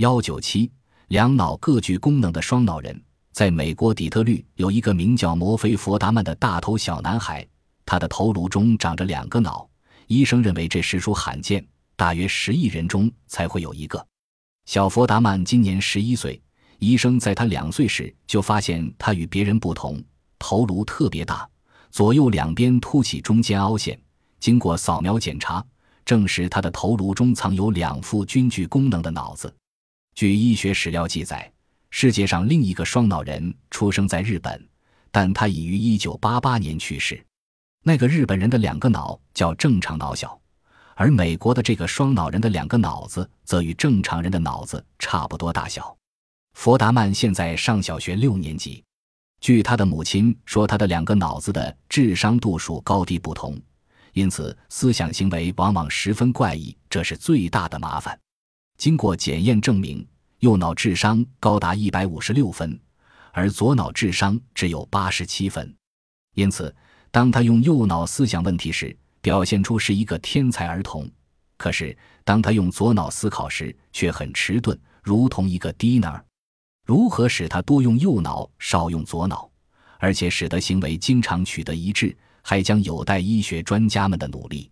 幺九七，两脑各具功能的双脑人，在美国底特律有一个名叫摩菲·佛达曼的大头小男孩，他的头颅中长着两个脑。医生认为这实属罕见，大约十亿人中才会有一个。小佛达曼今年十一岁，医生在他两岁时就发现他与别人不同，头颅特别大，左右两边凸起中间凹陷。经过扫描检查，证实他的头颅中藏有两副均具功能的脑子。据医学史料记载，世界上另一个双脑人出生在日本，但他已于一九八八年去世。那个日本人的两个脑较正常脑小，而美国的这个双脑人的两个脑子则与正常人的脑子差不多大小。佛达曼现在上小学六年级，据他的母亲说，他的两个脑子的智商度数高低不同，因此思想行为往往十分怪异，这是最大的麻烦。经过检验证明，右脑智商高达一百五十六分，而左脑智商只有八十七分，因此。当他用右脑思想问题时，表现出是一个天才儿童；可是当他用左脑思考时，却很迟钝，如同一个低能儿。如何使他多用右脑，少用左脑，而且使得行为经常取得一致，还将有待医学专家们的努力。